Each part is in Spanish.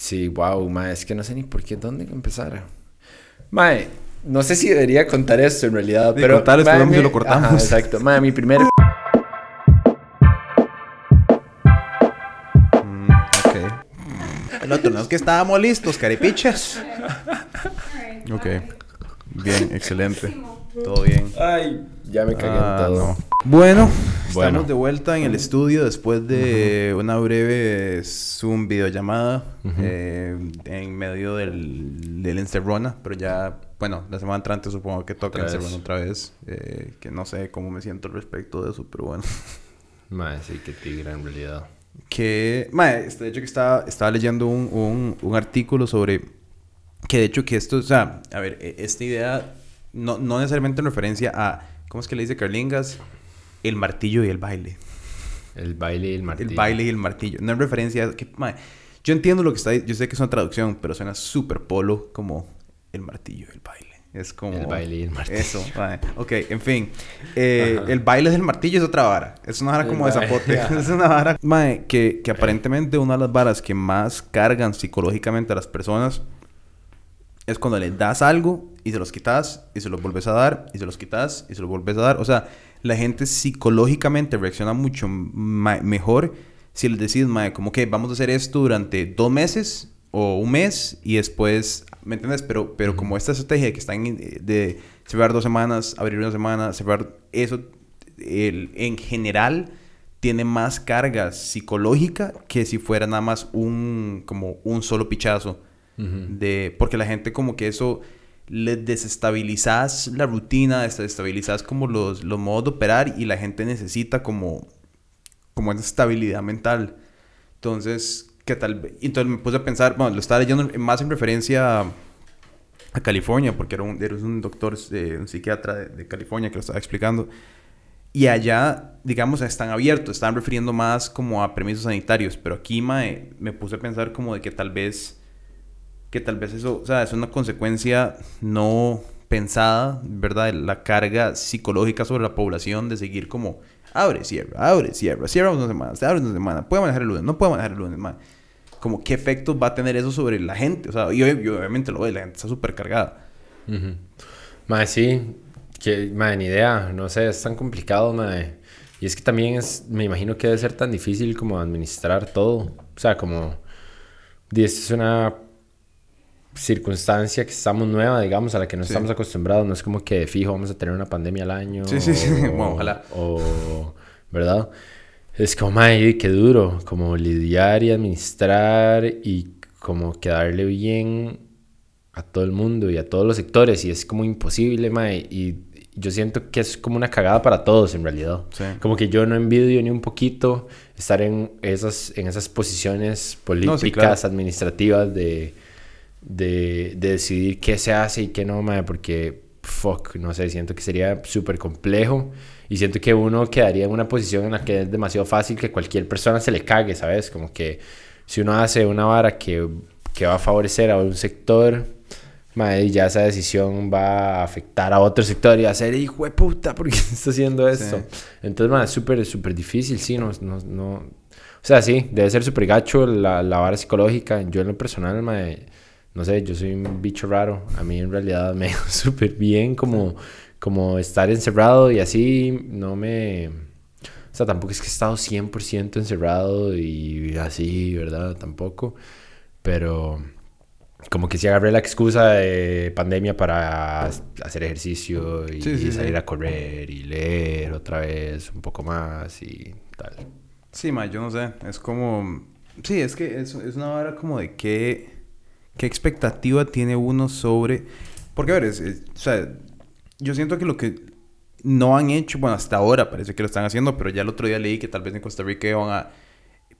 Sí, wow, mae, es que no sé ni por qué, dónde empezar. Mae, no sé si debería contar esto en realidad, Sí, pero... contar, mae, si mi- lo cortamos. Ajá, exacto. Mae, mi primer... Mm, ok. El otro, no es que estábamos listos, caripichas. Ok. Bien, excelente. Todo bien. Ay, ya me cagué Ah, en todo. no. Bueno, Bueno. estamos de vuelta en el estudio después de una breve Zoom videollamada eh, en medio del, del Encerrona, pero ya, bueno, la semana entrante supongo que toca. Encerrona otra vez, eh, que no sé cómo me siento al respecto de eso, pero bueno. Mae, sí, que tigre en realidad. que, mae, este, de hecho que estaba, estaba leyendo un, un, un artículo sobre que de hecho que esto, o sea, a ver, e- esta idea no, no necesariamente en referencia a, ¿cómo es que le dice Carlingas? El martillo y el baile. El baile y el martillo. El baile y el martillo. No en referencia a que, yo entiendo lo que está, yo sé que es una traducción, pero suena súper polo como el martillo y el baile. Es como... El baile y el martillo. Eso. Ok, en fin. Eh, el baile del martillo es otra vara. Es una vara como de zapote. es una vara... Que, que aparentemente una de las varas que más cargan psicológicamente a las personas es cuando les das algo y se los quitas y se los vuelves a dar y se los quitas y se los vuelves a dar. O sea, la gente psicológicamente reacciona mucho mejor si les decís, mae, como que vamos a hacer esto durante dos meses o un mes y después, ¿me entiendes? Pero, pero como esta estrategia que están en- de cerrar dos semanas, abrir una semana, cerrar eso, el- en general tiene más carga psicológica que si fuera nada más un, como un solo pichazo de porque la gente como que eso le desestabilizas la rutina, desestabilizas como los, los modos de operar y la gente necesita como como esa estabilidad mental. Entonces, que tal entonces me puse a pensar, bueno, lo estaba leyendo más en referencia a, a California porque era un, era un doctor, eh, un psiquiatra de, de California que lo estaba explicando. Y allá, digamos, están abiertos, están refiriendo más como a permisos sanitarios, pero aquí mae, me puse a pensar como de que tal vez que tal vez eso, o sea, es una consecuencia no pensada, ¿verdad? La carga psicológica sobre la población de seguir como abre, cierra, abre, cierra, cierra una semana, se abre una semana, puede manejar el lunes, no puede manejar el lunes, man. Como qué efectos va a tener eso sobre la gente, o sea, y, y obviamente lo ve, la gente está súper cargada. Ujú. Mae, sí. Que, mae, ni idea. No sé, es tan complicado, mae. Y es que también es... Me imagino que debe ser tan difícil como administrar todo. O sea, como... esto es una circunstancia que estamos nueva, digamos, a la que no Sí. estamos acostumbrados. No es como que fijo vamos a tener una pandemia al año. Sí, sí, sí. o- Bueno, ojalá. O... ¿Verdad? Es como, mae, qué duro. Como lidiar y administrar y como quedarle bien a todo el mundo y a todos los sectores y es como imposible, mae, y yo siento que es como una cagada para todos en realidad. Sí. Como que yo no envidio ni un poquito estar en esas, en esas posiciones políticas, claro. administrativas de, de, de decidir qué se hace y qué no, mae, porque, fuck, no sé, siento que sería súper complejo y siento que uno quedaría en una posición en la que es demasiado fácil que cualquier persona se le cague, ¿sabes? Como que si uno hace una vara que, que va a favorecer a un sector, mae, ya esa decisión va a afectar a otro sector y va a ser, hijo de puta, ¿por qué está haciendo esto? Entonces, mae, es súper, súper difícil, sí, no, no, no... O sea, sí, debe ser súper gacho la, la vara psicológica. Yo en lo personal, mae, no sé, yo soy un bicho raro. A mí en realidad me va súper bien como, como estar encerrado y así no me... O sea, tampoco es que he estado 100% encerrado y así, ¿verdad? Tampoco. Pero como que sí agarré la excusa de pandemia para hacer ejercicio y Sí, sí, salir sí. a correr y leer otra vez un poco más y tal. Sí, ma, yo no sé. Es como. Sí, es que es, es una vara como de qué. ¿Qué expectativa tiene uno sobre.? Porque, a ver, es- es- o sea, yo siento que lo que no han hecho, bueno, hasta ahora parece que lo están haciendo, pero ya el otro día leí que tal vez en Costa Rica van a.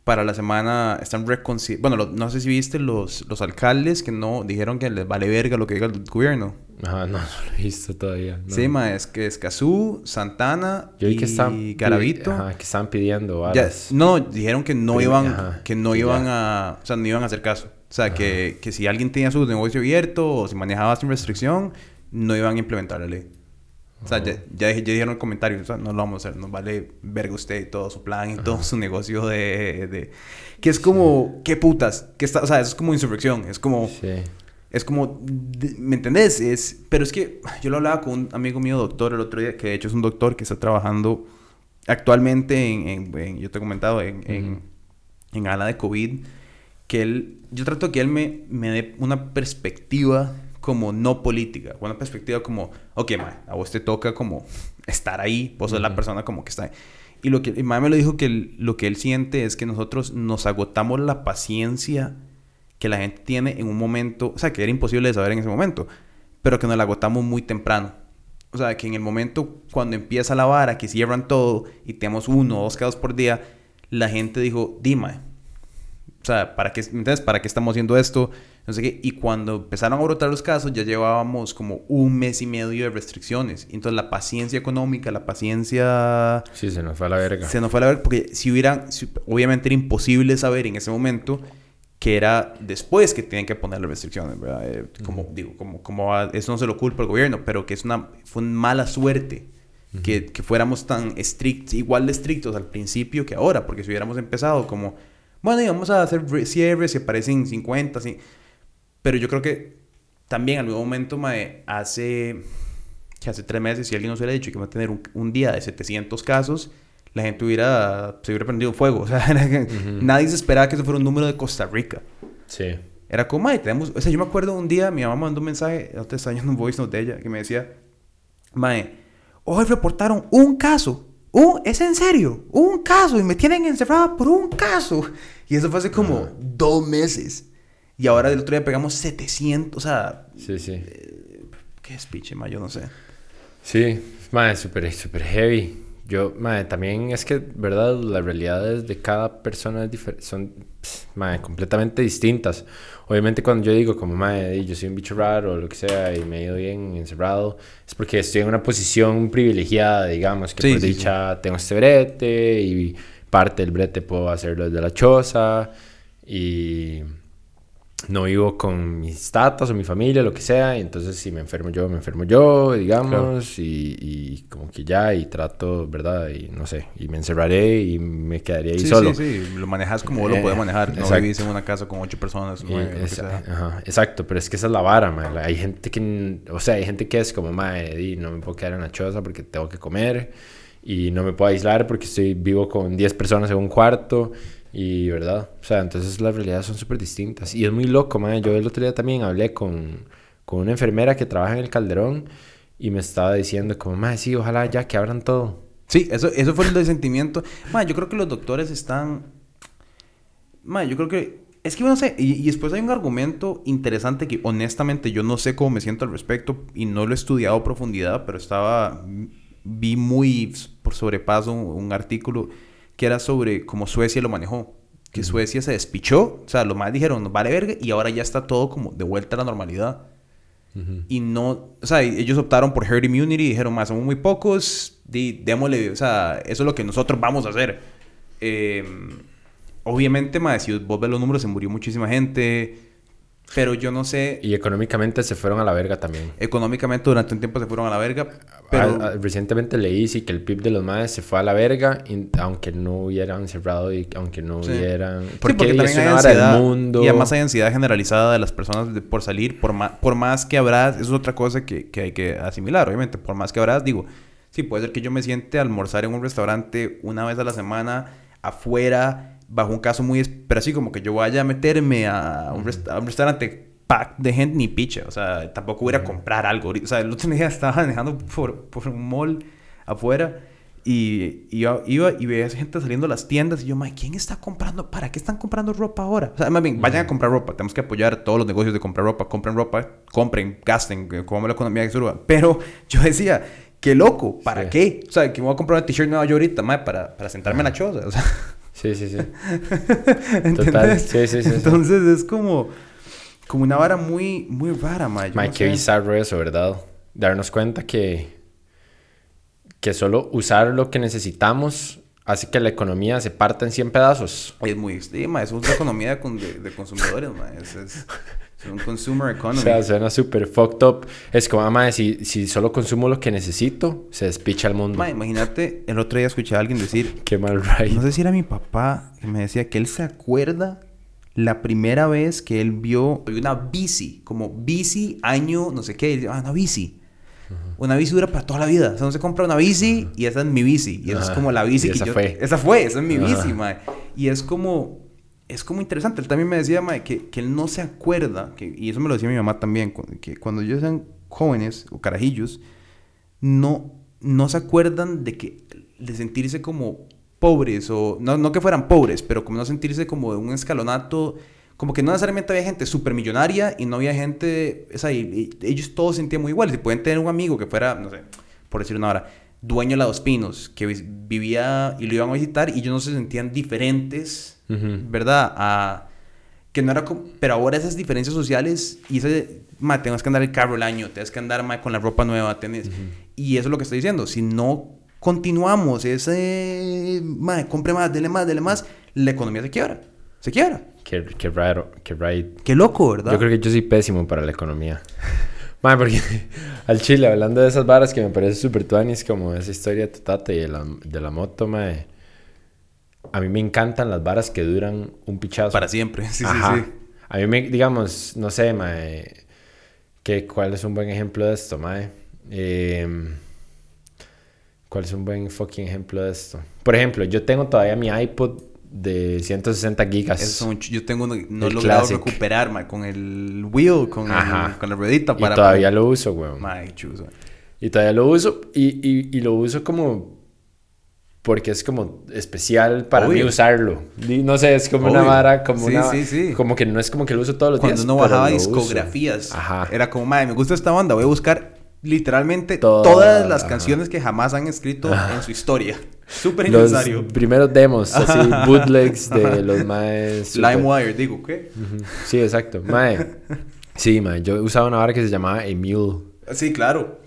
Para la semana están reconciliando. Bueno, lo- no sé si viste los, los alcaldes que no dijeron que les vale verga lo que diga el gobierno. Ajá, no, no lo he visto todavía. no. Sí, ma, es que Escazú, Santana Yo y que están Garavito. Ajá, que están pidiendo Ya, no, dijeron que no iban, ajá, que no iban ya. a, o sea, no iban a hacer caso. O sea, que, que si alguien tenía su negocio abierto o si manejaba sin restricción, no iban a implementar la ley. O sea, ya, ya, ya dijeron en comentarios, o sea, no lo vamos a hacer, nos vale verga usted y todo su plan y todo su negocio de, de... Que es como, ¿qué putas? Que está, o sea, eso es como insurrección, es como... Sí. Es como, ¿me entendés? Es, pero es que yo lo hablaba con un amigo mío doctor el otro día, que de hecho es un doctor que está trabajando actualmente en, en, en yo te he comentado, en, en, en ala de COVID, que él, yo trato que él me, me dé una perspectiva como no política, una perspectiva como, ok, ma, a vos te toca como estar ahí, vos sos la persona como que está ahí. Y lo que mi mamá me lo dijo que lo que él siente es que nosotros nos agotamos la paciencia que la gente tiene en un momento, o sea, que era imposible de saber en ese momento, pero que nos la agotamos muy temprano. O sea, que en el momento cuando empieza la vara, que cierran todo y tenemos uno o dos casos por día, la gente dijo, dime, o sea, ¿para qué, entonces, ¿para qué estamos haciendo esto? No sé qué. Y cuando empezaron a brotar los casos, ya llevábamos como un mes y medio de restricciones. Entonces, la paciencia económica, la paciencia... Sí, se nos fue a la verga. Se nos fue a la verga porque si hubieran... si- obviamente era imposible saber en ese momento que era después que tienen que poner las restricciones, ¿verdad? Eh, como digo, como, como eso no se lo culpa al gobierno, pero que es una... Fue una mala suerte que, que fuéramos tan estrictos, igual de estrictos al principio que ahora, porque si hubiéramos empezado como, bueno, y vamos a hacer re- cierres, si aparecen 50, sí. Pero yo creo que también en algún momento, mae, hace, que hace tres meses, si alguien nos hubiera dicho que va a tener un, un día de 700 casos, la gente hubiera, se hubiera prendido fuego. O sea, era que nadie se esperaba que eso fuera un número de Costa Rica. Sí. Era como, mae, tenemos... O sea, yo me acuerdo un día, mi mamá me mandó un mensaje, te estaba yendo un voice note de ella, que me decía, mae, hoy reportaron un caso. Un, ¿Es en serio? Un caso. Y me tienen encerrada por un caso. Y eso fue hace como dos meses. Y ahora el otro día pegamos 700. O sea, Sí, sí. qué speech, mae, yo no sé. Sí, madre, súper, súper heavy. Yo, madre, también es que, ¿verdad? Las realidades de cada persona es son, pss, madre, completamente distintas. Obviamente cuando yo digo como, madre, yo soy un bicho raro o lo que sea y me he ido bien encerrado, es porque estoy en una posición privilegiada, digamos, que Sí, por sí, dicha tengo este brete y parte del brete puedo hacerlo desde la choza y no vivo con mis tatas o mi familia, lo que sea, y entonces si me enfermo yo, me enfermo yo, digamos, y, y como que ya, y trato, ¿verdad? Y no sé, y me encerraré y me quedaría ahí Sí, solo. sí, sí. Lo manejas como vos lo Eh, puedes manejar. No exacto. vivís en una casa con ocho personas. Ajá, exacto, pero es que esa es la vara, man. Hay gente que, o sea, hay gente que es como, madre, no me puedo quedar en la choza porque tengo que comer y no me puedo aislar porque estoy vivo con 10 personas en un cuarto y, ¿verdad? O sea, entonces las realidades son súper distintas y es muy loco, man. Yo el otro día también hablé con, con una enfermera que trabaja en el Calderón y me estaba diciendo como, madre, sí, ojalá ya que abran todo. Sí, eso, eso fue el sentimiento. Ma, yo creo que los doctores están. Ma, yo creo que. Es que no sé. Y, y después hay un argumento interesante que honestamente yo no sé cómo me siento al respecto y no lo he estudiado a profundidad, pero estaba. Vi muy por sobrepaso un, un artículo que era sobre cómo Suecia lo manejó. Que Suecia se despichó. O sea, los más dijeron, "Nos vale verga, y ahora ya está todo como de vuelta a la normalidad. Y no, o sea, ellos optaron por herd immunity y dijeron, más somos muy pocos, di, démosle, o sea, eso es lo que nosotros vamos a hacer. Eh, obviamente, más si vos ves los números, se murió muchísima gente, pero yo no sé, Y económicamente se fueron a la verga también. económicamente durante un tiempo se fueron a la verga, pero... Ah, ah, recientemente leí sí que el PIB de los madres se fue a la verga, y- aunque no hubieran cerrado y aunque no Sí. hubieran... Sí, porque también hay del ansiedad. mundo. Y además hay ansiedad generalizada de las personas de- por salir, por más, por más que habrás, eso es otra cosa que, que hay que asimilar, obviamente, por más que habrás, digo, sí, puede ser que yo me siente a almorzar en un restaurante una vez a la semana, afuera, bajo un caso muy, pero así como que yo vaya a meterme a un, resta- a un restaurante pack de gente ni picha, o sea, tampoco voy a comprar algo, o sea, el otro día estaba manejando por, por un mall afuera y iba, iba y veía gente saliendo a las tiendas y yo, "Mae, ¿quién está comprando? ¿Para qué están comprando ropa ahora? O sea, más bien, vayan a comprar ropa. Tenemos que apoyar todos los negocios de comprar ropa. Compren ropa, compren, gasten, que como la economía que suba. Pero yo decía, qué loco, ¿para Sí. qué? O sea, que me voy a comprar una t-shirt nueva yo ahorita, mae, para, para sentarme en la choza. O sea, Sí, sí, sí. ¿entendés? Sí, sí, sí. Entonces es como, como una vara muy, muy rara. Yo Mae, no qué sé. bizarro eso, ¿verdad? Darnos cuenta que, que solo usar lo que necesitamos hace que la economía se parta en 100 pedazos. Es muy... Sí, eso es una economía de, de- consumidores. Es, es- Son consumer economy. O sea, suena súper fucked up. Es como, mamá, si, si solo consumo lo que necesito, se despicha el mundo. Ma, imagínate, el otro día escuché a alguien decir, Qué mal ride. no sé si era mi papá, que me decía que él se acuerda la primera vez que él vio una bici, como bici, año, no sé qué, y dice, ah, una bici. Una bici dura para toda la vida. O sea, no se compra una bici y esa es mi bici. Y esa es Ajá. como la bici Y que esa yo... fue. Esa fue, esa es mi bici, mae. Y es como... Es como interesante. Él también me decía, mae, que, que él no se acuerda, que, y eso me lo decía mi mamá también, que cuando ellos eran jóvenes o carajillos, no, no se acuerdan de que de sentirse como pobres o no, no que fueran pobres, pero como no sentirse como de un escalonato, como que no necesariamente había gente supermillonaria y no había gente, es ahí, ellos todos se sentían muy iguales. Y pueden tener un amigo que fuera, no sé, por decir una hora, dueño de la Dos Pinos, que vivía y lo iban a visitar y ellos no se sentían diferentes, Ujú. ¿verdad? A, que no era como, pero ahora esas diferencias sociales y ese, ma, tengas que andar el carro el año, tienes que andar ma, con la ropa nueva, tenés, y eso es lo que estoy diciendo, si no continuamos ese, ma, compre más, dele más, dele más, la economía se quiebra, se quiebra. Qué, qué raro, qué ride. Qué loco, ¿verdad? Yo creo que yo soy pésimo para la economía. Mae, porque al chile, hablando de esas varas que me parece súper tuanis, como esa historia de tu tata y de la, de la moto, mae. A mí me encantan las varas que duran un pichazo. Para siempre, sí, Ajá. sí, sí. A mí me, digamos, no sé, mae. ¿qué, ¿Cuál es un buen ejemplo de esto, mae? Em, ¿Cuál es un buen fucking ejemplo de esto? Por ejemplo, yo tengo todavía mi iPod de 160 gigas. Eso yo tengo uno, no he logrado classic. recuperar, ma, con el wheel, con, el- con la ruedita y para... todavía lo uso, weón. Ma, qué chuzo. Y todavía lo uso. Y, y, y lo uso como. Porque es como especial para mí Obvio. usarlo. Y No sé, es como una Obvio. vara, como Sí, una. sí, sí. Como que no es como que lo uso todos los Cuando días. uno pero bajaba discografías, Ajá. era como, madre, me gusta esta banda, voy a buscar literalmente Todas, todas las ajá. canciones que jamás han escrito en su historia. Súper Los innecesario. primeros demos, así, bootlegs de los maes. super- LimeWire, digo, ¿qué? Ujú. Sí, exacto. Mae. Sí, mae. Yo usaba una vara que se llamaba Emule. Sí, claro.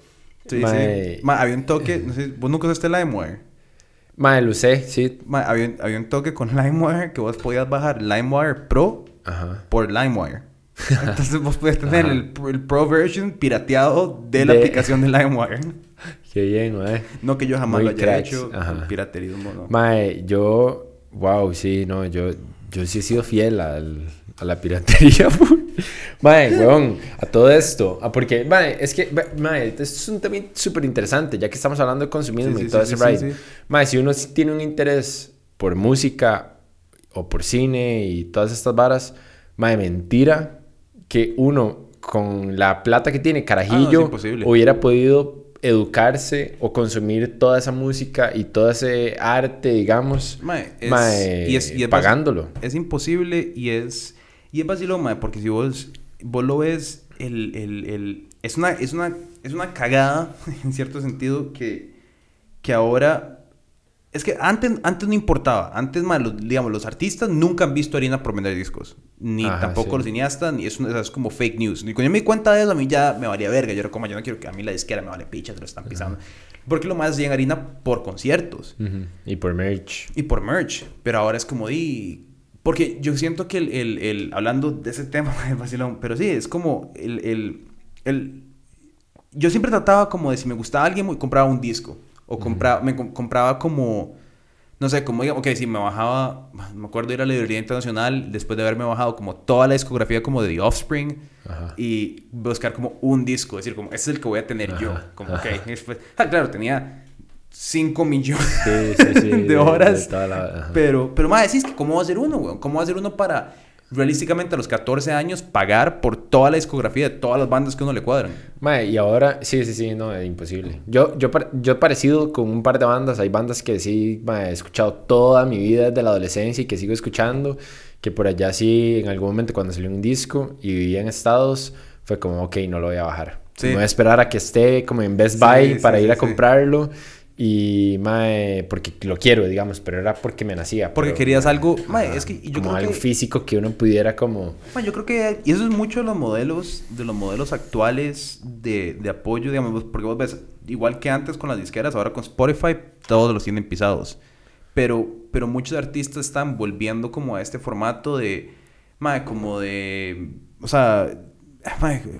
Sí, Mae. sí. Ma, había un toque, no sé, vos nunca usaste LimeWire. Mae, lo usé, sí. Ma, había, un- había un toque con LimeWire que vos podías bajar LimeWire Pro Ajá. por LimeWire. Entonces vos podías tener el, el Pro version pirateado de la De- aplicación de LimeWire. Qué bien, mae. No que yo jamás Muy lo haya cracks, hecho. Piraterismo, no. Mae, yo. Wow, sí, no, yo, yo sí he sido fiel al, a la piratería. mae, weón, a todo esto. Ah, porque, mae, es que, mae, esto es un tema súper interesante, ya que estamos hablando de consumismo Sí, sí, y todo sí, ese sí, ride. sí. Mae, si uno sí tiene un interés por música o por cine y todas estas varas, mae, mentira que uno con la plata que tiene, carajillo, imposible. hubiera podido educarse o consumir toda esa música y todo ese arte, digamos, Mae, es, mae, y es, y es pagándolo. Es imposible y es... Y es vacilón, mae, porque si vos, vos lo ves, el, el, el- es, una, es, una, es una cagada, en cierto sentido, que, que ahora... Es que antes, antes no importaba. Antes, mae, los, digamos, los artistas nunca han visto harina por vender discos. Ni Ajá, tampoco sí. los cineastas, ni es, una- es como fake news. Y cuando yo me di cuenta de eso, a mí ya me valía verga. Yo era como, yo no quiero que a mí la disquera me vale picha, se lo están pisando. Porque lo más llegan harina por conciertos. Y por merch. y por merch. Pero ahora es como di. Porque yo siento que el, el, el- hablando de ese tema, es vacilón, pero sí, es como el, el, el- Yo siempre trataba como de si me gustaba alguien, muy- compraba un disco. O compraba, me com- compraba como. No sé, como diga, ok, si me bajaba, me acuerdo ir a la librería internacional después de haberme bajado como toda la discografía como de The Offspring Ajá. y buscar como un disco, decir como, este es el que voy a tener yo. Como, ok, después, ah, claro, tenía 5 millones Sí, sí, sí. de horas. toda la-. Pero, pero más decís que cómo va a ser uno, weón. ¿Cómo va a ser uno para realísticamente a los 14 años pagar por toda la discografía de todas las bandas que uno le cuadran? Mae, y ahora, sí, sí, sí, no, es imposible. Yo, yo, yo he parecido con un par de bandas, hay bandas que sí, mae, he escuchado toda mi vida desde la adolescencia y que sigo escuchando, que por allá sí, en algún momento cuando salió un disco y vivía en Estados, fue como, ok, no lo voy a bajar. Sí. Me voy a esperar a que esté como en Best Buy sí, para sí, ir a comprarlo y, mae, porque lo quiero, digamos, pero era porque me nacía. Porque pero, querías algo... mae, es que yo como creo algo que... físico que uno pudiera como... Bueno, yo creo que y eso es mucho de los modelos de los modelos actuales de, de apoyo, digamos, porque vos ves igual que antes con las disqueras, ahora con Spotify todos los tienen pisados. Pero pero muchos artistas están volviendo como a este formato de mae, como de o sea, Mae,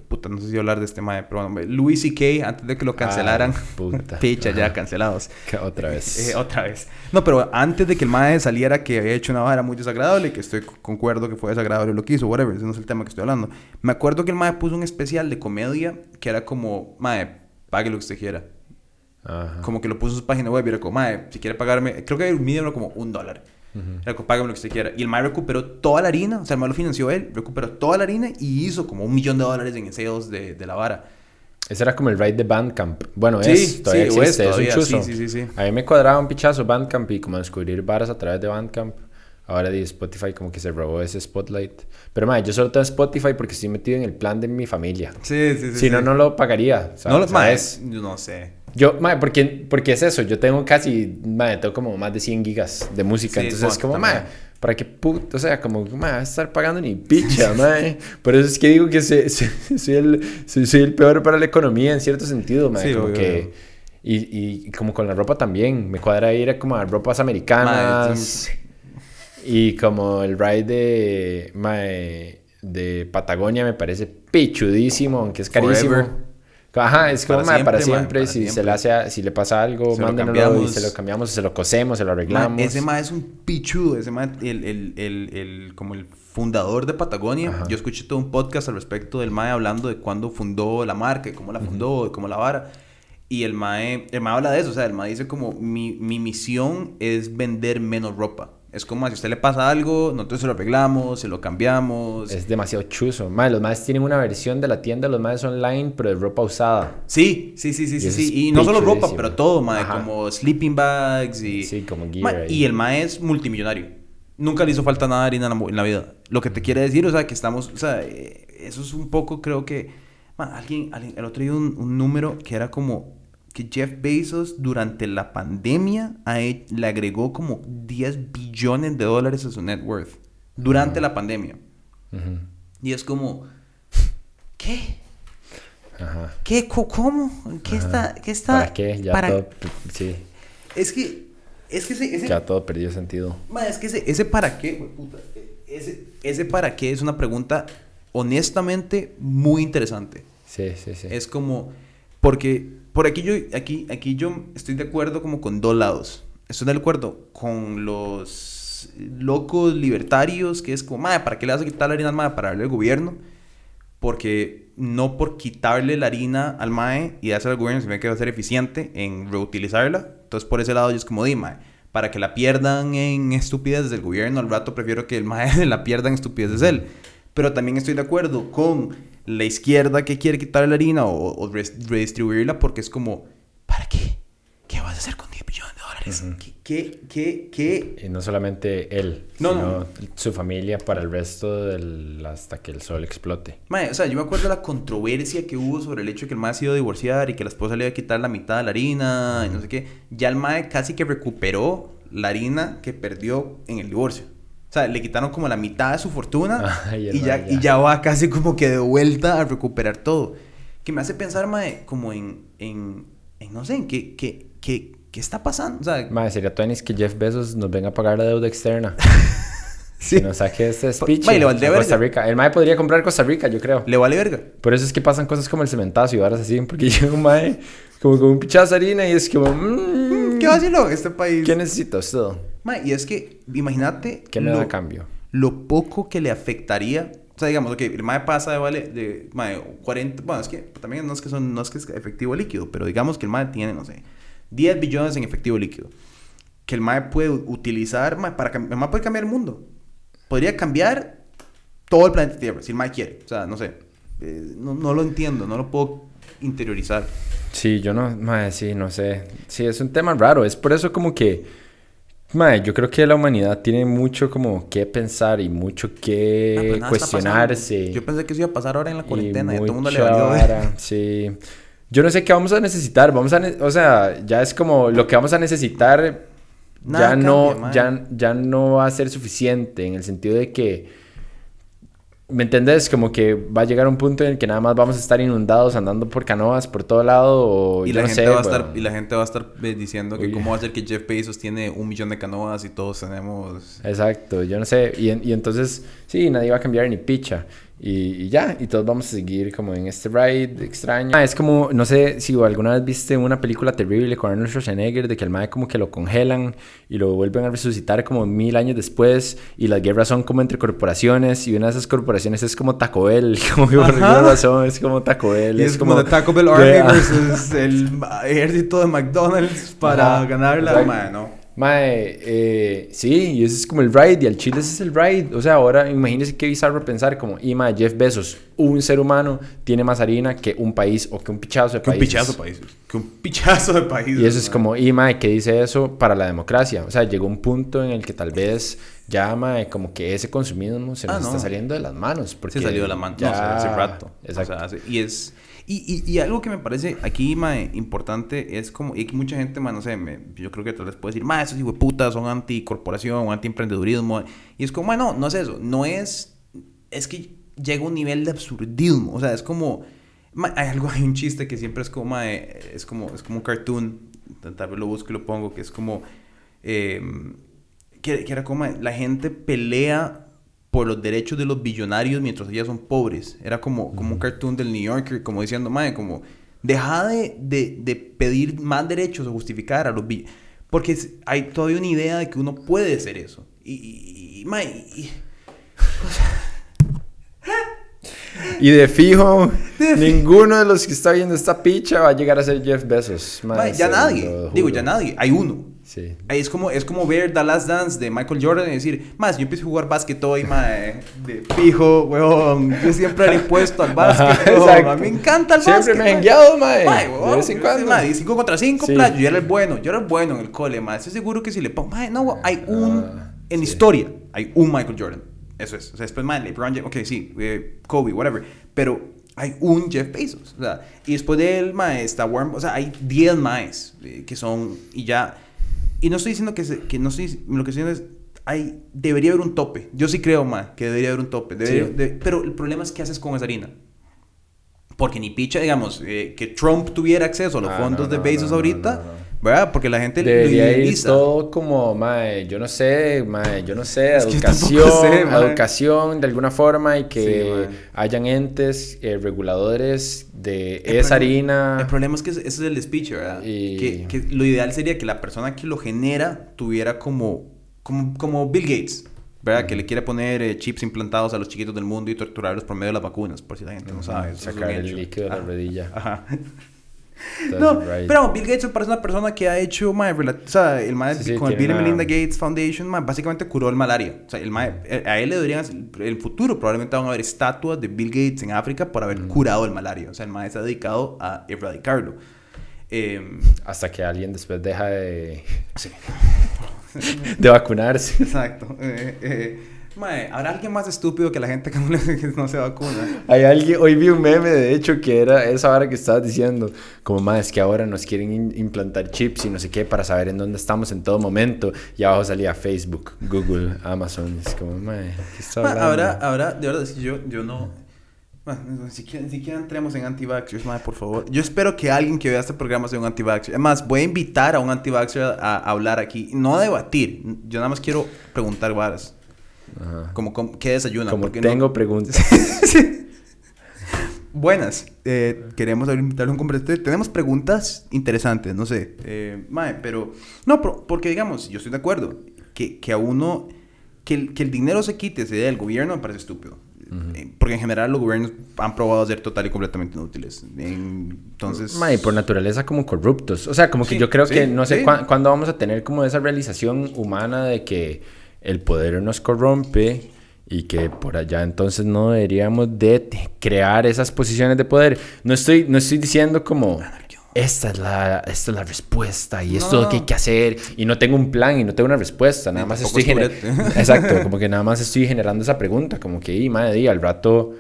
puta, no sé si hablar de este mae, pero bueno, Louis C.K. antes de que lo cancelaran. Puta. Picha, ya cancelados. Otra vez. Eh, otra vez. No, pero antes de que el mae saliera que había hecho una vara muy desagradable, que estoy concuerdo que fue desagradable lo que hizo, whatever, ese no es el tema que estoy hablando. Me acuerdo que el mae puso un especial de comedia que era como, mae, pague lo que usted quiera. Ajá. Como que lo puso en su página web y era como, mae, si quiere pagarme, creo que el mínimo era como un dólar. Era como, págame lo que usted quiera. Y el mae recuperó toda la harina, o sea, el mae lo financió él, recuperó toda la harina y hizo como un millón de dólares en sales de, de la vara. Ese era como el ride de Bandcamp. Bueno, Sí, es, todavía sí, es existe, es, todavía, un chuzo. sí. A mí me cuadraba un pichazo Bandcamp y como descubrir varas a través de Bandcamp. Ahora de Spotify como que se robó ese spotlight. Pero madre, yo solo tengo Spotify porque estoy metido en el plan de mi familia. Sí, sí, sí. si no, no lo pagaría. sea, No lo ¿sabes? yo no sé. Yo, madre, porque, porque es eso. Yo tengo casi, madre, tengo como más de 100 gigas de música. Sí, entonces es como, también. madre, ¿para qué puto? O sea, como, a estar pagando ni picha, madre. Por eso es que digo que soy, soy- soy el, soy, el peor para la economía en cierto sentido, madre. Sí, como obvio, que... obvio. Y, y como con la ropa también. Me cuadra ir a como a ropas americanas. Y como el ride de, mae, de Patagonia me parece pichudísimo, aunque es carísimo. Forever. Ajá, es como Para para siempre, para si, siempre. Se le hace si le pasa algo, Se lo mándenlo y se lo cambiamos, se lo cosemos, se lo arreglamos. Ma, ese ma es un pichudo, ese ma, el, el, el, el- como el fundador de Patagonia. Ajá. Yo escuché todo un podcast al respecto del mae hablando de cuándo fundó la marca, y cómo la fundó, y cómo la vara. Y el mae, el mae habla de eso, o sea, el mae dice como, mi, mi misión es vender menos ropa. Es como, si a usted le pasa algo, nosotros se lo arreglamos, se lo cambiamos. Es demasiado chuzo. Mae, los más tienen una versión de la tienda, los más online, pero de ropa usada. Sí, sí, sí, sí, Y sí, sí. Y no solo ropa, pero todo, mae, Ajá. como sleeping bags y... Sí, como gear Ma, ahí. y el mae es multimillonario. Nunca le hizo falta nada de harina en la, mu- en la vida. Lo que te quiere decir, o sea, que estamos, o sea, eh, eso es un poco, creo que, ma, alguien, alguien- el otro día un, un número que era como que Jeff Bezos durante la pandemia a él le agregó como 10 billones de dólares a su net worth. Durante la pandemia. Y es como, ¿qué? Ajá. ¿Qué? ¿Cómo? ¿Qué está? ¿Qué está? ¿Para qué? Ya para- todo... Sí, Es que, es que ese, ese- ya todo perdió sentido. Es que ese, ese para qué, güey, puta, ese, ese para qué es una pregunta honestamente muy interesante. Sí, sí, sí. Es como, porque por aquí yo, aquí, aquí yo estoy de acuerdo como con dos lados. Estoy de acuerdo con los locos libertarios, que es como, madre, ¿para qué le vas a quitar la harina al mae? Para darle al gobierno. Porque no por quitarle la harina al mae y dársela al gobierno, significa que va a ser eficiente en reutilizarla. Entonces, por ese lado, yo es como, di, mae, para que la pierdan en estupidez del gobierno, al rato prefiero que el mae la pierda en estupidez de él. Pero también estoy de acuerdo con la izquierda que quiere quitar la harina o, o redistribuirla porque es como, ¿para qué? ¿Qué vas a hacer con 10 billones de dólares? ¿Qué, qué, qué, qué? Y no solamente él, No, sino no. su familia para el resto del... hasta que el sol explote. Mae, o sea, yo me acuerdo de la controversia que hubo sobre el hecho de que el mae se iba a divorciar y que la esposa le iba a quitar la mitad de la harina y no sé qué. Ya el mae casi que recuperó la harina que perdió en el divorcio. O sea, le quitaron como la mitad de su fortuna y, ya, mae ya. y ya va casi como que de vuelta a recuperar todo. Que me hace pensar, mae, como en, en, en no sé, en qué, qué, qué, qué está pasando. O sea, Madre, sería Tonis que Jeff Bezos nos venga a pagar la deuda externa. sí, Que nos saque este speech Mae, le valdría a Costa verga. Rica. El Mae podría comprar Costa Rica, yo creo. le vale verga. Por eso es que pasan cosas como el cementazo y varas así. Porque llega un Mae como con un pichazo de harina y es como... mm, ¿Qué va a hacerlo este país? ¿Qué necesito usted? Mae, y es que, imagínate... ¿Qué me da a cambio? lo poco que le afectaría. O sea, digamos, ok, el MAE pasa de vale de mae, 40. Bueno, es que también no es que, son, no es que es efectivo líquido, pero digamos que el MAE tiene, no sé, 10 billones en efectivo líquido. Que el MAE puede utilizar mae, para el MAE puede cambiar el mundo. Podría cambiar todo el planeta Tierra, si el MAE quiere. O sea, no sé. eh, no, no lo entiendo, no lo puedo interiorizar. Sí, yo no... Mae, sí, no sé. Sí, es un tema raro. Es por eso como que... Mae, yo creo que la humanidad tiene mucho como que pensar y mucho Ah, que pasando. cuestionarse. Yo pensé que eso iba a pasar ahora en la cuarentena y, todo el mundo le valió. vara, sí. Yo no sé qué vamos a necesitar. Vamos a, ne- o sea, ya es como lo que vamos a necesitar Nada ya no ya, ya no va a ser suficiente en el sentido de que ¿Me entendés? Como que va a llegar un punto en el que nada más vamos a estar inundados andando por canoas por todo lado o Y la, no gente sé, va a estar, weón. y la gente va a estar eh, diciendo que cómo va a ser que Jeff Bezos tiene un millón de canoas y todos tenemos... Exacto, yo no sé. Y, y entonces, sí, nadie va a cambiar ni picha. Y, y ya, y todos vamos a seguir como en este ride extraño. Ah, es como, no sé si alguna vez viste una película terrible con Arnold Schwarzenegger de que el mae como que lo congelan y lo vuelven a resucitar como mil años después y las guerras son como entre corporaciones y una de esas corporaciones es como Taco Bell, como que por alguna razón es como Taco Bell. Y es, como, de Taco Bell Army versus el ejército de McDonald's para Ajá, ganar la exacto. mae, ¿no? Mae, eh, sí, y ese es como el ride, y al chile ese es el ride. O sea, ahora imagínese qué bizarro pensar como, y mae, Jeff Bezos, un ser humano, tiene más harina que un país o que un pichazo de Que un países. pichazo de países. Que un pichazo de países. Y eso es mae. como, y mae, ¿qué dice eso para la democracia? O sea, llegó un punto en el que tal vez ya, mae, como que ese consumismo se nos Ah, no. está saliendo de las manos. Porque Se salió de la mano. Ya... No, o sea, hace rato. Exacto. O sea, hace- y es... Y, y, algo que me parece aquí, mae, importante es como... Y que mucha gente, mae, no sé, yo creo que tal vez puede decir, mae, esos putas son anticorporación antiemprendedurismo. Y es como, mae, no, no es eso. No es... Es que llega un nivel de absurdismo. O sea, es como... hay algo, hay un chiste que siempre es como, mae, es como, es como un cartoon. Tal vez lo busco y lo pongo, que es como... eh, que era como la gente pelea por los derechos de los billonarios mientras ellas son pobres. Era como, como un cartoon del New Yorker, como diciendo, madre, como, deja de, de, de pedir más derechos o justificar a los billonarios. Porque hay todavía una idea de que uno puede hacer eso. Y, y, y, mae, y- Y de fijo, ninguno de los que está viendo esta picha va a llegar a ser Jeff Bezos. ya nadie, digo, ya nadie, hay uno. Sí. Ahí Es como, es como ver The Last Dance de Michael Jordan y decir, más, yo empiezo a jugar básquet hoy, mae, de fijo, weón. Yo siempre le he puesto al básquet, weón. A mí me encanta el Siempre básquet. me he mae. jangueado, mae. Mae, De weón, vez en cuando. Mae, 5 contra 5, Sí. Yo era el bueno, yo era el bueno en el cole, mae. Estoy seguro que si le pongo, mae, no, hay un, Ah, en sí. historia, hay un Michael Jordan. Eso es. O sea, después, mae, LeBron James, ok, sí, eh, Kobe, whatever. Pero hay un Jeff Bezos. O sea, y después de él, mae, está Warren, o sea, hay 10 maes eh, que son, y ya. Y no estoy diciendo que, se- que no estoy, lo que estoy diciendo es, hay, debería haber un tope. Yo sí creo, mae, que debería haber un tope. Debería- Sí. de- pero el problema es qué haces con esa harina. Porque ni picha, digamos, eh, que Trump tuviera acceso a los Ah, fondos no, de Bezos ahorita. ¿Verdad? Porque la gente Debería lo ir todo como, mae, yo no sé, mae, yo no sé, Es educación, sé, educación de alguna forma y que Sí, hayan entes eh, reguladores de El esa harina. El problema es que ese ese es el speech, ¿verdad? Y- Que, que lo ideal sería que la persona que lo genera tuviera como, como, como Bill Gates, ¿verdad? Que le quiere poner eh, chips implantados a los chiquitos del mundo y torturarlos por medio de las vacunas, por si la gente no sabe. eso sacar el líquido de la rodilla. Ajá. No, right. pero Bill Gates me parece una persona que ha hecho, mae, o sea, el mae Sí, sí, con el Bill y Melinda Gates Foundation, mae, básicamente curó el malaria. O sea, el mae, eh, a él le deberían, en el futuro probablemente van a haber estatuas de Bill Gates en África por haber curado el malaria. O sea, el mae se ha dedicado a erradicarlo. Eh, Hasta que alguien después deja de, sí, de vacunarse. exacto. Eh, eh, mae, ¿habrá alguien más estúpido que la gente que no, que se vacuna? Hay alguien, hoy vi un meme de hecho que era esa hora que estabas diciendo, como más es que ahora nos quieren implantar chips y no sé qué para saber en dónde estamos en todo momento. Y abajo salía Facebook, Google, Amazon. Es como, mae, ¿qué está Ma, hablando? ahora, ahora, de verdad, si yo, yo no. Bueno, ni siquiera, ni siquiera entremos en anti-vaxxers, madre, por favor. Yo espero que alguien que vea este programa sea un anti-vaxxer. Además, voy a invitar a un anti-vaxxer a, a hablar aquí. No a debatir. Yo nada más quiero preguntar varas. Ajá. Como, como ¿qué desayunan? Como Porque no- tengo preguntas. Sí. Buenas. Eh, queremos invitarle a un conversatorio. Tenemos preguntas interesantes, no sé. Eh, mae, pero... No, pero- porque digamos, yo estoy de acuerdo. Que, que a uno... Que el, que el dinero se quite, se dé del gobierno, me parece estúpido. Eh, Porque en general los gobiernos han probado ser total y completamente inútiles. En- Entonces... Mae, por naturaleza como corruptos. O sea, como que Sí, yo creo que sí, no sé sí. cuán- cuándo vamos a tener como esa realización humana de que el poder nos corrompe y que por allá entonces no deberíamos de crear esas posiciones de poder. No estoy, no estoy diciendo como esta es la, esta es la respuesta y esto es lo que hay que hacer y no tengo un plan y no tengo una respuesta. Nada más estoy es. Exacto, como que nada más estoy generando esa pregunta, como que, y madre, di, al rato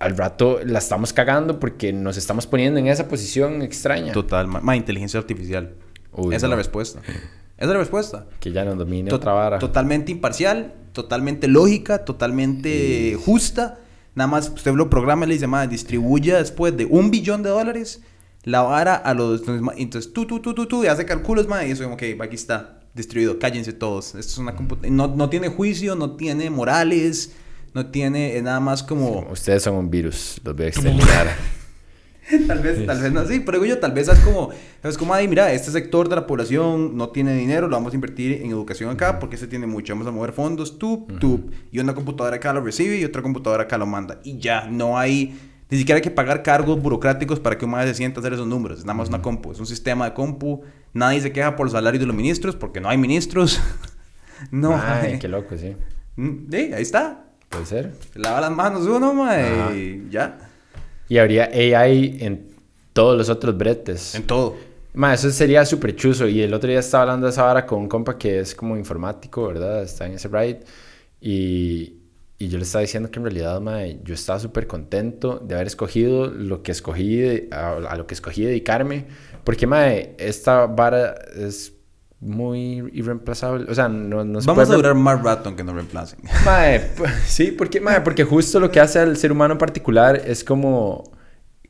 al rato la estamos cagando porque nos estamos poniendo en esa posición extraña. Total. ma- ma, inteligencia artificial. Uy, Esa es la respuesta. Esa es la respuesta. Que ya nos domine otra vara. Totalmente imparcial, totalmente lógica, totalmente justa. Nada más usted lo programa y le dice, madre, distribuya después de un billón de dólares la vara a los... Entonces, tú, tú, tú, tú, tú, y hace cálculos, madre, y eso, ok, aquí está, distribuido, cállense todos. Esto es una computa- no, no tiene juicio, no tiene morales, no tiene es nada más como... Ustedes son un virus, los voy a exterminar. tal vez, tal vez no así, pero digo yo, tal vez es como, es como, ay, mira, este sector de la población no tiene dinero, lo vamos a invertir en educación acá porque se tiene mucho, vamos a mover fondos, tup, tup, y una computadora acá lo recibe y otra computadora acá lo manda, y ya, no hay, ni siquiera hay que pagar cargos burocráticos para que un se sienta a hacer esos números, es nada más una compu, es un sistema de compu, nadie se queja por los salarios de los ministros porque no hay ministros, no Ay, hay. qué loco, sí. Mm, Sí, ahí está, Puede ser. se lava las manos uno, mae, y ya, Y habría AI en todos los otros bretes. en todo. Ma, eso sería súper chuzo. Y el otro día estaba hablando de esa vara con un compa que es como informático, ¿verdad? Está en ese ride. Y, y yo le estaba diciendo que en realidad, ma, yo estaba súper contento de haber escogido lo que escogí, a, a lo que escogí dedicarme. Porque, ma, esta vara es muy irreemplazable. O sea, no, no se Vamos puede a durar más rato aunque nos reemplacen. Mae, sí, porque, mae, porque justo lo que hace al ser humano en particular es como,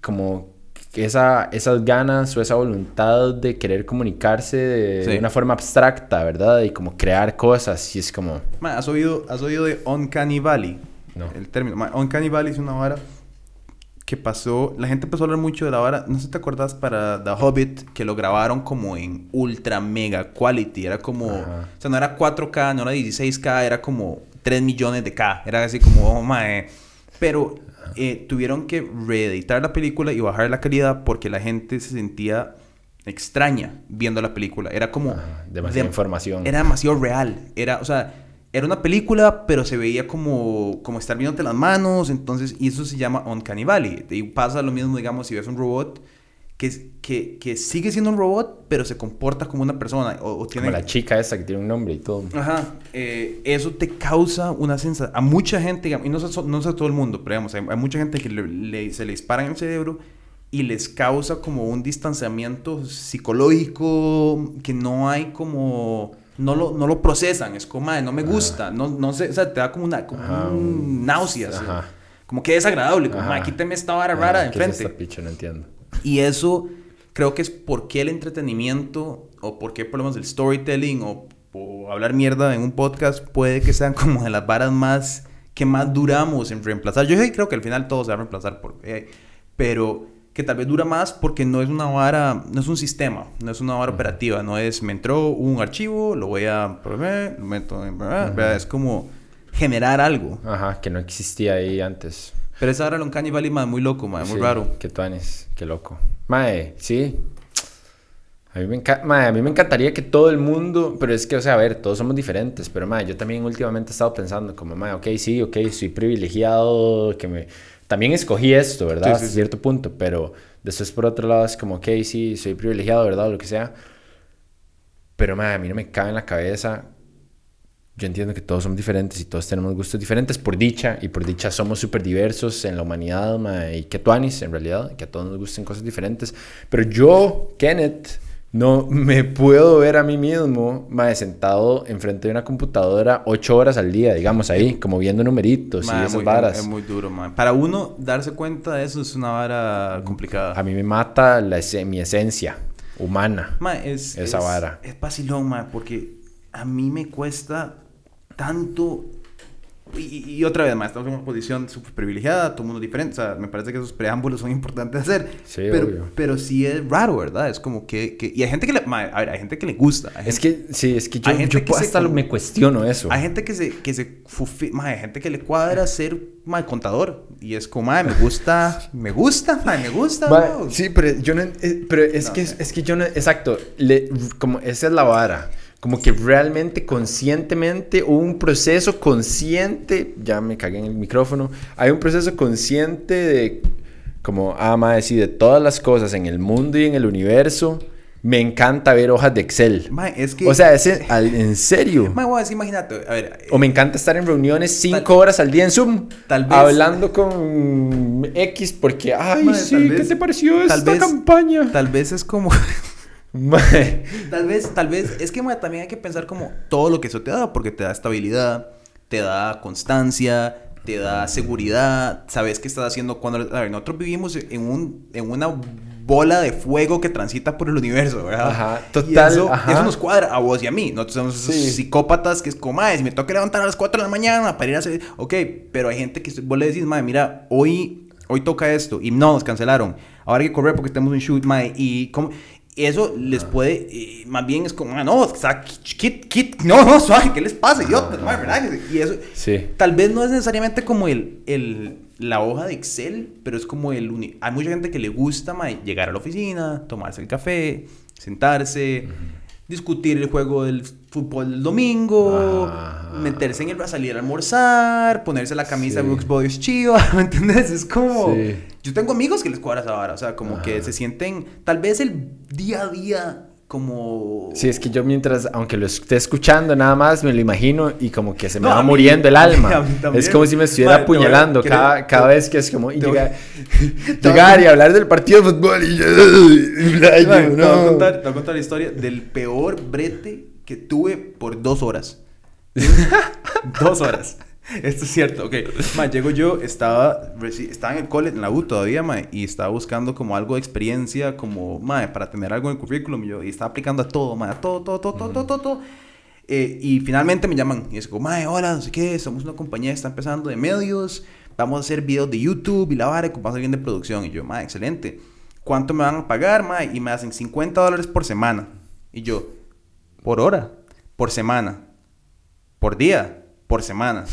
como esa, esas ganas o esa voluntad de querer comunicarse de, una forma abstracta, ¿verdad? Y como crear cosas y es como... Ma, ¿has, oído, ¿Has oído de Uncanny Valley? No. El término. Ma, Uncanny Valley es una vara que pasó. La gente empezó a hablar mucho de la vara. No sé si te acuerdas para The Hobbit que lo grabaron como en ultra mega quality. Era como. Ajá. O sea, no era 4K, no era 16K, era como 3 millones de K. Era así como, oh, mae. Pero eh, tuvieron que reeditar la película y bajar la calidad porque la gente se sentía extraña viendo la película. Era como. Ajá, demasiada dem- información. Era demasiado real. Era, o sea, era una película, pero se veía como, como estar viéndote las manos. Entonces, y eso se llama Uncanny Valley. Y pasa lo mismo, digamos, si ves un robot que, que, que sigue siendo un robot, pero se comporta como una persona. O, o tiene... Como la chica esa que tiene un nombre y todo. Ajá, eh, eso te causa una sensación. A mucha gente, digamos, y no sé, no sé a todo el mundo, pero digamos, hay, hay mucha gente que le- le- se le dispara en el cerebro y les causa como un distanciamiento psicológico que no hay como. No lo, no lo procesan, es como, "Mae, no me gusta, no, no sé, o sea, te da como una como un ajá. eh, como que desagradable, como. "Mae, quíteme esta vara rara de ¿qué es enfrente. picha? No entiendo. Y eso creo que es por qué el entretenimiento o por qué por lo menos el storytelling o, o hablar mierda en un podcast puede que sean como de las varas más que más duramos en reemplazar. Yo creo que al final todo se va a reemplazar por AI, pero que tal vez dura más porque no es una vara, no es un sistema, no es una vara operativa, no es me entró un archivo, lo voy a lo meto en, es como generar algo. Ajá, que no existía ahí antes. Pero esa vara Uncanny Valley, man, muy loco, man, muy Sí, raro. Qué tuanes, qué loco. Mae, sí. A mí, me mae, a mí me encantaría que todo el mundo, pero es que, o sea, a ver, todos somos diferentes, pero mae, yo también últimamente he estado pensando como, mae, ok, sí, ok, soy privilegiado, que me... También escogí esto, ¿verdad? Sí, sí, Hasta sí. cierto punto, pero después por otro lado es como, ok, sí, soy privilegiado, ¿verdad? O lo que sea. Pero, mae, a mí no me cabe en la cabeza yo entiendo que todos somos diferentes y todos tenemos gustos diferentes por dicha y por dicha somos súper diversos en la humanidad ma, y que tuanis en realidad, que a todos nos gusten cosas diferentes. Pero yo, Kenneth, no me puedo ver a mí mismo ma, sentado enfrente de una computadora ocho horas al día, digamos ahí, como viendo numeritos y es esas muy- varas. Es, muy duro, man. Para uno darse cuenta de eso es una vara complicada. A mí me mata la mi esencia humana. Ma, es, Esa es- vara. Es vacilón, ma, porque a mí me cuesta tanto. Y, y otra vez, ma, estamos en una posición súper privilegiada, todo mundo diferente. O sea, me parece que esos preámbulos son importantes de hacer. Sí, pero, obvio. pero sí es raro, ¿verdad? Es como que. que- y hay gente que le. a ver, hay gente que le gusta. Hay Es gente- que, sí, es que yo, Hay gente yo que se hasta con- me cuestiono eso. Hay gente que se, que se ma, hay gente que le cuadra ser ma, contador. Y es como, ma, me gusta, me gusta, ma, me gusta. Ma, sí, pero yo no... eh, pero es, No que, es que yo no... Exacto. le- como esa es la vara. Como que realmente, conscientemente, hubo un proceso consciente... Ya me cagué en el micrófono. Hay un proceso consciente de... Como, ah, madre, sí, de todas las cosas en el mundo y en el universo. Me encanta ver hojas de Excel. Ma, es que. O sea, al- en serio. ma, voy a decir, imagínate, a ver. O me encanta estar en reuniones cinco horas al día en Zoom. Tal vez- Hablando con X porque, ay, sí, tal ¿qué vez- te pareció tal esta vez- campaña? Tal vez es como. Tal vez, tal vez. Es que ma, también hay que pensar como todo lo que eso te da, porque te da estabilidad, te da constancia, te da seguridad, sabes qué estás haciendo cuando. A ver, nosotros vivimos en, un, en una bola de fuego que transita por el universo, ¿verdad? Ajá, Y total, eso, ajá. eso nos cuadra a vos y a mí. Nosotros somos esos Sí. psicópatas que es como, "Mae, si me toca levantar a las 4 de la mañana para ir a hacer... Ok, pero hay gente que vos le decís, madre, mira, hoy, hoy toca esto. Y no, nos cancelaron. Ahora hay que correr porque tenemos un shoot, madre. Y como... Eso les puede, eh, más bien es como, "Ah, no, o sea, kit, kit, no, no, suave, ¿qué les pasa, idiotas? Relájense". Y eso, Sí. Tal vez no es necesariamente como el, el, la hoja de Excel, pero es como el... uni- Hay mucha gente que le gusta mae, llegar a la oficina, tomarse el café, sentarse, discutir el juego del fútbol del domingo, Ajá. meterse en el... salir a almorzar, ponerse la camisa Sí. Brooks Boys chiva, ¿me entiendes? Es como... Sí. Yo tengo amigos que les cuadra esa vara, o sea, como que se sienten... Tal vez el día a día como... Sí, es que yo mientras, aunque lo esté escuchando nada más, me lo imagino y como que se me No, va mí- muriendo el alma. es como si me estuviera a- apuñalando cada, cada vez que es como y llegar, y hablar del partido de fútbol y yo, te, voy a no. contar, te voy a contar la historia del peor brete que tuve por dos horas. dos horas. Esto es cierto, ok. Ma, llego yo, estaba, estaba en el cole, en la U todavía, ma, y estaba buscando como algo de experiencia, como, ma, para tener algo en el currículum, y yo, y estaba aplicando a todo, ma, a todo, todo, todo, todo, todo, todo, todo. Eh, y finalmente me llaman y es como, mae, hola, no sé qué, somos una compañía que está empezando de medios, vamos a hacer videos de YouTube y la vara, y vamos a alguien de producción. Y yo, mae, excelente. ¿Cuánto me van a pagar, mae? Y me hacen 50 dólares por semana. Y yo, por hora, por semana, por día, por semana.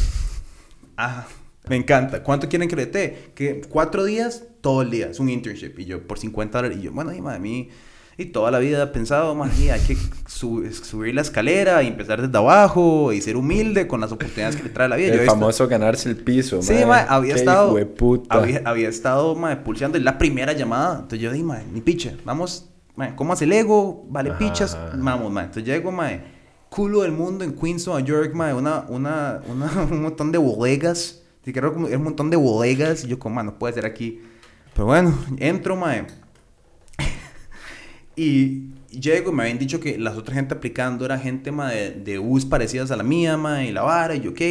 Ah, me encanta. ¿Cuánto quieren que le dé? Que cuatro días, todo el día. Es un internship. Y yo, por 50 dólares. Y yo, bueno, y madre, a mí, y toda la vida he pensado, más hay que su- subir la escalera y empezar desde abajo y ser humilde con las oportunidades que le trae la vida. Yo El visto- famoso ganarse el piso, Sí, mae. mae, había estado. Había, había estado, mae, pulseando en la primera llamada. Entonces yo dije, mae, ni picha. Vamos, mae, ¿cómo hace el ego? Vale, Ajá, pichas. ajá. Vamos, mae. Entonces llego, mae, culo del mundo en Queens, Nueva York, mae, una, una, una, un montón de bodegas. Como era un montón de bodegas. Y yo, como, mae, no puede ser aquí. Pero bueno, entro, mae. Y llego, me habían dicho que las otras gente aplicando era gente ma, de, de U's parecidas a la mía, ma, y la vara, y yo, ok.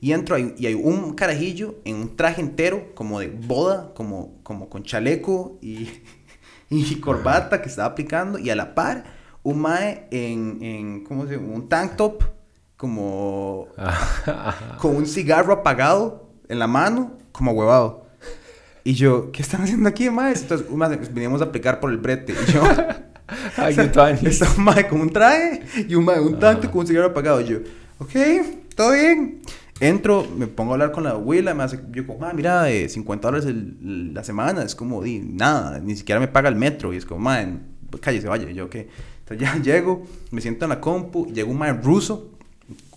Y entro y hay un carajillo en un traje entero, como de boda, como, como con chaleco y, y corbata que estaba aplicando, y a la par, un mae en, en ¿cómo se llama? Un tank top, como con un cigarro apagado en la mano, como huevado. Y yo, ¿qué están haciendo aquí, mae? Entonces, un mae, veníamos a aplicar por el brete. Y yo, Ay. Está un mae con un traje y un mae un tanto con un cigarro apagado. Y yo, ok, todo bien. Entro, me pongo a hablar con la abuela, me hace, yo como, ah, mira, eh, 50 dólares el- la semana, es como, di, nada, ni siquiera me paga el metro. Y es como, mae, cállese, vaya. Y yo, ok. Entonces ya llego, me siento en la compu, llega un mae ruso,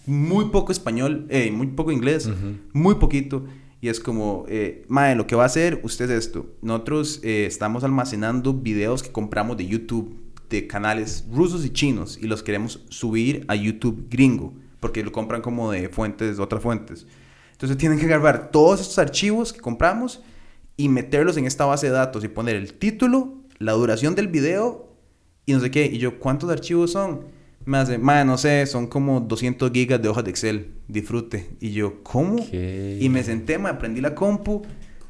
muy poco español, eh, muy poco inglés, muy poquito. Y es como, eh, mae, lo que va a hacer usted es esto. Nosotros eh, estamos almacenando videos que compramos de YouTube de canales rusos y chinos y los queremos subir a YouTube gringo porque lo compran como de fuentes, de otras fuentes. Entonces tienen que grabar todos estos archivos que compramos y meterlos en esta base de datos y poner el título, la duración del video y no sé qué. Y yo, ¿cuántos archivos son? Me hace, madre, no sé, son como 200 gigas de hojas de Excel. Disfrute. Y yo, ¿cómo? ¿Qué? Y me senté, me aprendí la compu.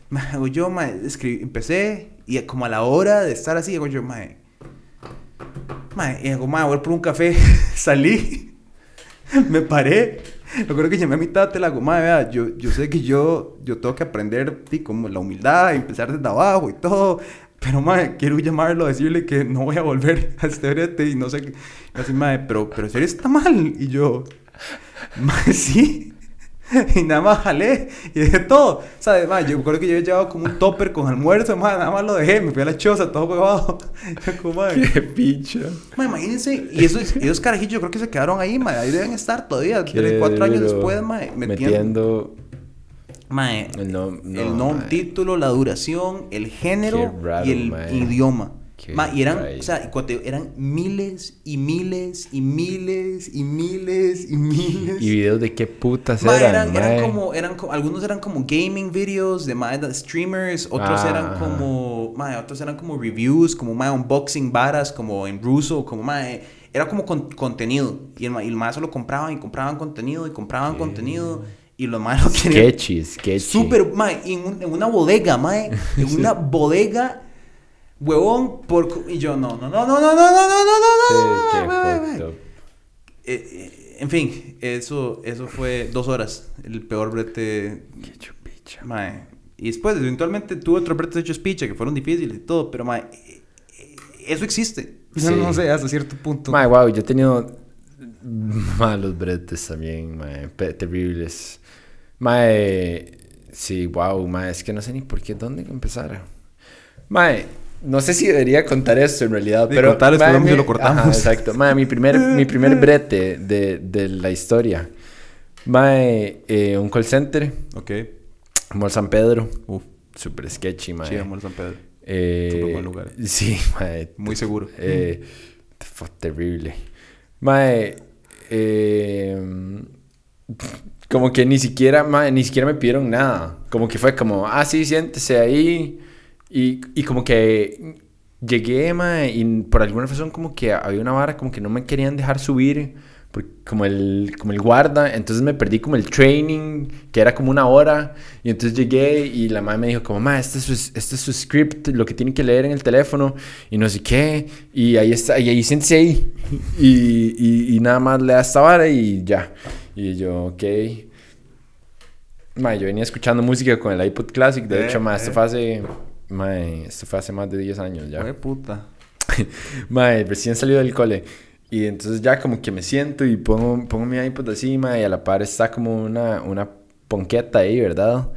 Me hago yo, ma, escribí, empecé. Y como a la hora de estar así, hago yo, mae. Mae, y hago, mae, voy por un café. Salí. me paré. Recuerdo que llamé a mi tata y le hago, mae, vea, yo, yo sé que yo, yo tengo que aprender, sí, como la humildad, empezar desde abajo y todo. Pero, mae, quiero llamarlo a decirle que no voy a volver a este brete y no sé qué. Y así, mae, pero, pero serio está mal. Y yo, mae, sí. Y nada más jalé y dejé todo. ¿Sabes? Mae, yo recuerdo que yo había llevado como un topper con almuerzo, mae, nada más lo dejé. Me fui a la choza, todo huevado. Yo como, mae, Qué picha. mae, imagínense. Y esos, esos carajillos yo creo que se quedaron ahí, mae. Ahí deben estar todavía, Qué tres, cuatro años duro. después. Metiendo, Metiendo mae, el no, no, el nombre, mae. título, la duración, el género raro, y el mae. idioma. Ma, y eran, o sea, eran miles y miles y miles y miles y miles. ¿Y videos de qué putas Ma, eran, eran, eran mae? como, eran algunos eran como gaming videos de ma, de streamers, otros Ah, eran ajá. como, otros eran como reviews, como unboxing varas, como en ruso, como ma, eh, era como con- contenido. Y el, y el ma solo compraban y compraban contenido y compraban contenido. Y los más lo querían. Sketchy, sketchy. Súper, ma, y en, un- en una bodega, ma, en una bodega. huevón, por... cu-". Y yo, no, no, no, no, no, no, no, no, no, no, no, no, mae, mae. Eh, eh, en fin, eso, eso fue dos horas. El peor brete. Qué chupicha. Mae. Y después, eventualmente, tuve otros bretes hechos picha que fueron difíciles y todo, pero mae, eh, eh, eso existe. Sí. No sé, hasta cierto punto. Mae, wow, yo he tenido malos bretes también, mae, terribles. Mae, sí, wow, mae, es que no sé ni por qué, dónde empezar. Mae, no sé si debería contar esto en realidad, De pero... contar, después mae, mi- lo cortamos. Ajá, exacto. Mae, mi primer, mi primer brete de, de la historia. Mae, eh, un call center, Ok. Mall San Pedro, Uf, super sketchy, mae. sí, amor San Pedro. Eh, buen lugar. Sí, mae, Muy seguro. eh, fue terrible. Mae, eh, como que ni siquiera, mae, ni siquiera me pidieron nada. Como que fue como, ah, sí, siéntese ahí. Y, y como que llegué, mae, y por alguna razón como que había una vara como que no me querían dejar subir. Como el, como el guarda, entonces me perdí como el training, que era como una hora, y entonces llegué y la madre me dijo como, ma, este es, su, este es su script, lo que tiene que leer en el teléfono, y no sé qué, y ahí está, y ahí siéntese ahí, y, y, y nada más le da esta vara y ya, y yo, ok. Ma, yo venía escuchando música con el iPod Classic, de Eh, hecho, ma, eh. esto fue hace, ma, esto fue hace más de 10 años ya. Qué puta. Mae, recién salido del cole. Y entonces ya como que me siento y pongo, pongo mi iPod mae, y a la par está como una, una ponqueta ahí, ¿verdad?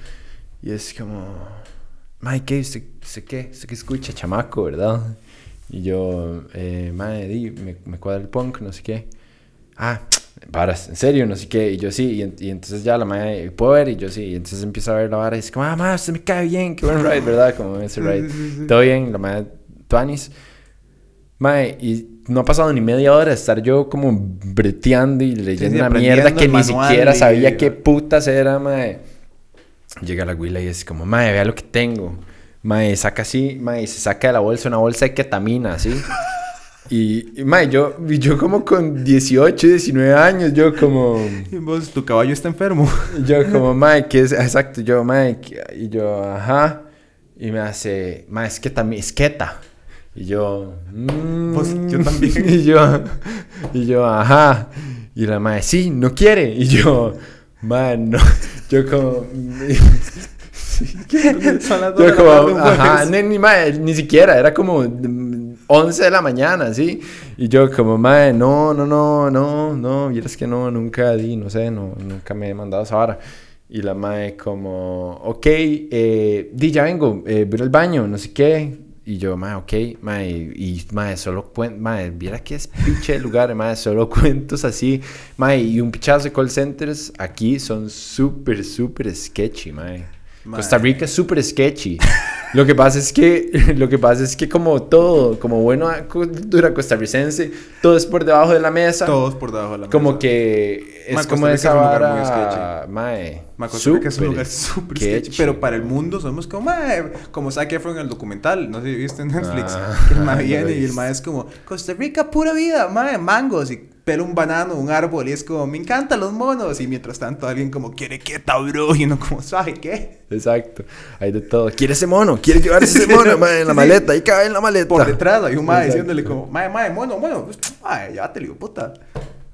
Y es como, mae, ¿qué? ¿Usted, usted qué? ¿Usted qué escucha, chamaco, verdad? Y yo, eh, mae, di, me, me cuadra el punk, no sé qué. Ah, varas, en serio, no sé qué. Y yo sí, y, y entonces ya la madre, ¿puedo ver? Y yo sí, y entonces empieza a ver la vara y es como, ah, madre, usted me cae bien, qué buen ride, ¿verdad? Como ese ride. Todo bien, la madre, tuanis. Mae, y no ha pasado ni media hora de estar yo como breteando y leyendo sí, una mierda que ni siquiera y- sabía qué putas era, mae. Llega la güila y es como, mae, vea lo que tengo. Mae, saca así, mae, se saca de la bolsa una bolsa de ketamina, así. Y, y, mae, yo, yo como con 18, 19 años, yo como... Y vos, tu caballo está enfermo. Yo como, mae, ¿qué es? Exacto, yo, mae, ¿qué-?" y yo, ajá. Y me hace, mae, es que es keta. Y yo, "Mm". Pues, yo también. Y yo, y yo, ajá. Y la mae, sí, no quiere. Y yo, mae, no. Yo como, Son las dos yo como, ajá, ni, ni, mae, ni siquiera, era como mm, 11 de la mañana, ¿sí? Y yo como, mae, no, no, no, no, no, vieras que no, nunca di, no sé, no, nunca me he mandado esa vara. Y la mae como, ok, eh, di, ya vengo, eh, voy al baño, no sé qué. Y yo, mae, ok, mae, y mae, solo mae, viera que es pinche de lugar, mae, solo cuentos así, mae, y un pichazo de call centers aquí son súper, súper sketchy, mae. Mae. Costa Rica es súper sketchy. Lo que pasa es que, lo que pasa es que como todo, como buena cultura costarricense, todo es por debajo de la mesa. Todos por debajo de la Como mesa. que es Mae, como esa es vara, sketchy. mae. Ma, Costa Rica es un lugar súper sketchy. Pero para el mundo somos como, como Zac Efron en el documental. No sé si viste en Netflix. Ah, que el mae no lo viene y el mae es como, Costa Rica, pura vida, mae, mangos. Y pela un banano, un árbol. Y es como, me encantan los monos. Y mientras tanto alguien como, quiere quieta, bro. Y uno como, ¿sabe qué? Exacto. Hay de todo. ¿Quiere ese mono? ¿Quiere llevar ese mono, mae, en la maleta? Ahí cabe en la maleta. Por detrás hay un mae Exacto. diciéndole como, mae, mae, mono, mono. Mae, ya te digo, puta.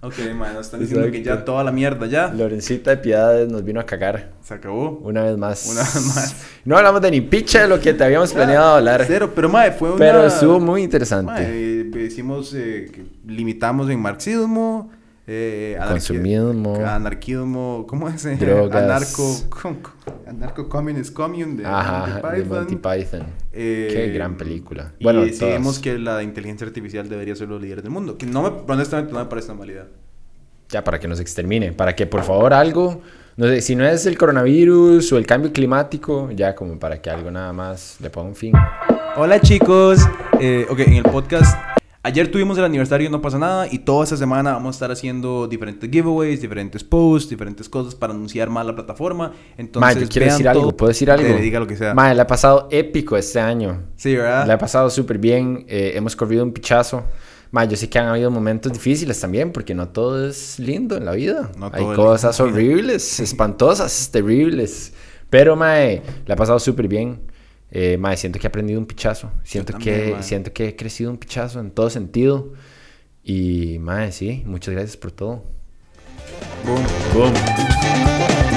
Ok, mae, nos están diciendo que ya toda la mierda ya. Lorencita de Piedades nos vino a cagar. Se acabó. Una vez más. Una vez más. No hablamos de ni picha de lo que te habíamos planeado hablar. Cero, pero mae, fue una... Pero estuvo muy interesante. Eh, hicimos, eh, que limitamos en marxismo, eh, anarquía- Consumismo. anarquismo, ¿cómo es? Eh, Drogas. Anarco, com- anarco communist commune de Ajá, Monty de Python. Monty Python. Eh, Qué gran película. Y Bueno, decidimos todas. que la inteligencia artificial debería ser los líderes del mundo. Que no me, honestamente no me parece una mala idea. Ya, para que nos extermine. Para que, por favor, algo... No sé, si no es el coronavirus o el cambio climático, ya como para que algo nada más le ponga un fin. Hola chicos, eh, ok, en el podcast ayer tuvimos el aniversario No pasa nada y toda esta semana vamos a estar haciendo diferentes giveaways, diferentes posts, diferentes cosas para anunciar más la plataforma. Entonces, Mae, yo quiero vean decir algo. todo- ¿Puedo decir algo? Dele, diga lo que sea. Mae, la ha pasado épico este año. sí, ¿verdad? La he pasado súper bien. eh, hemos corrido un pichazo. Ma, yo sé que han habido momentos difíciles también, porque no todo es lindo en la vida. No Hay cosas horribles, espantosas, terribles. Pero, mae, la he pasado súper bien. Eh, mae, siento que he aprendido un pichazo. Siento, también, que, siento que he crecido un pichazo en todo sentido. Y, mae, sí, muchas gracias por todo. Boom. Boom.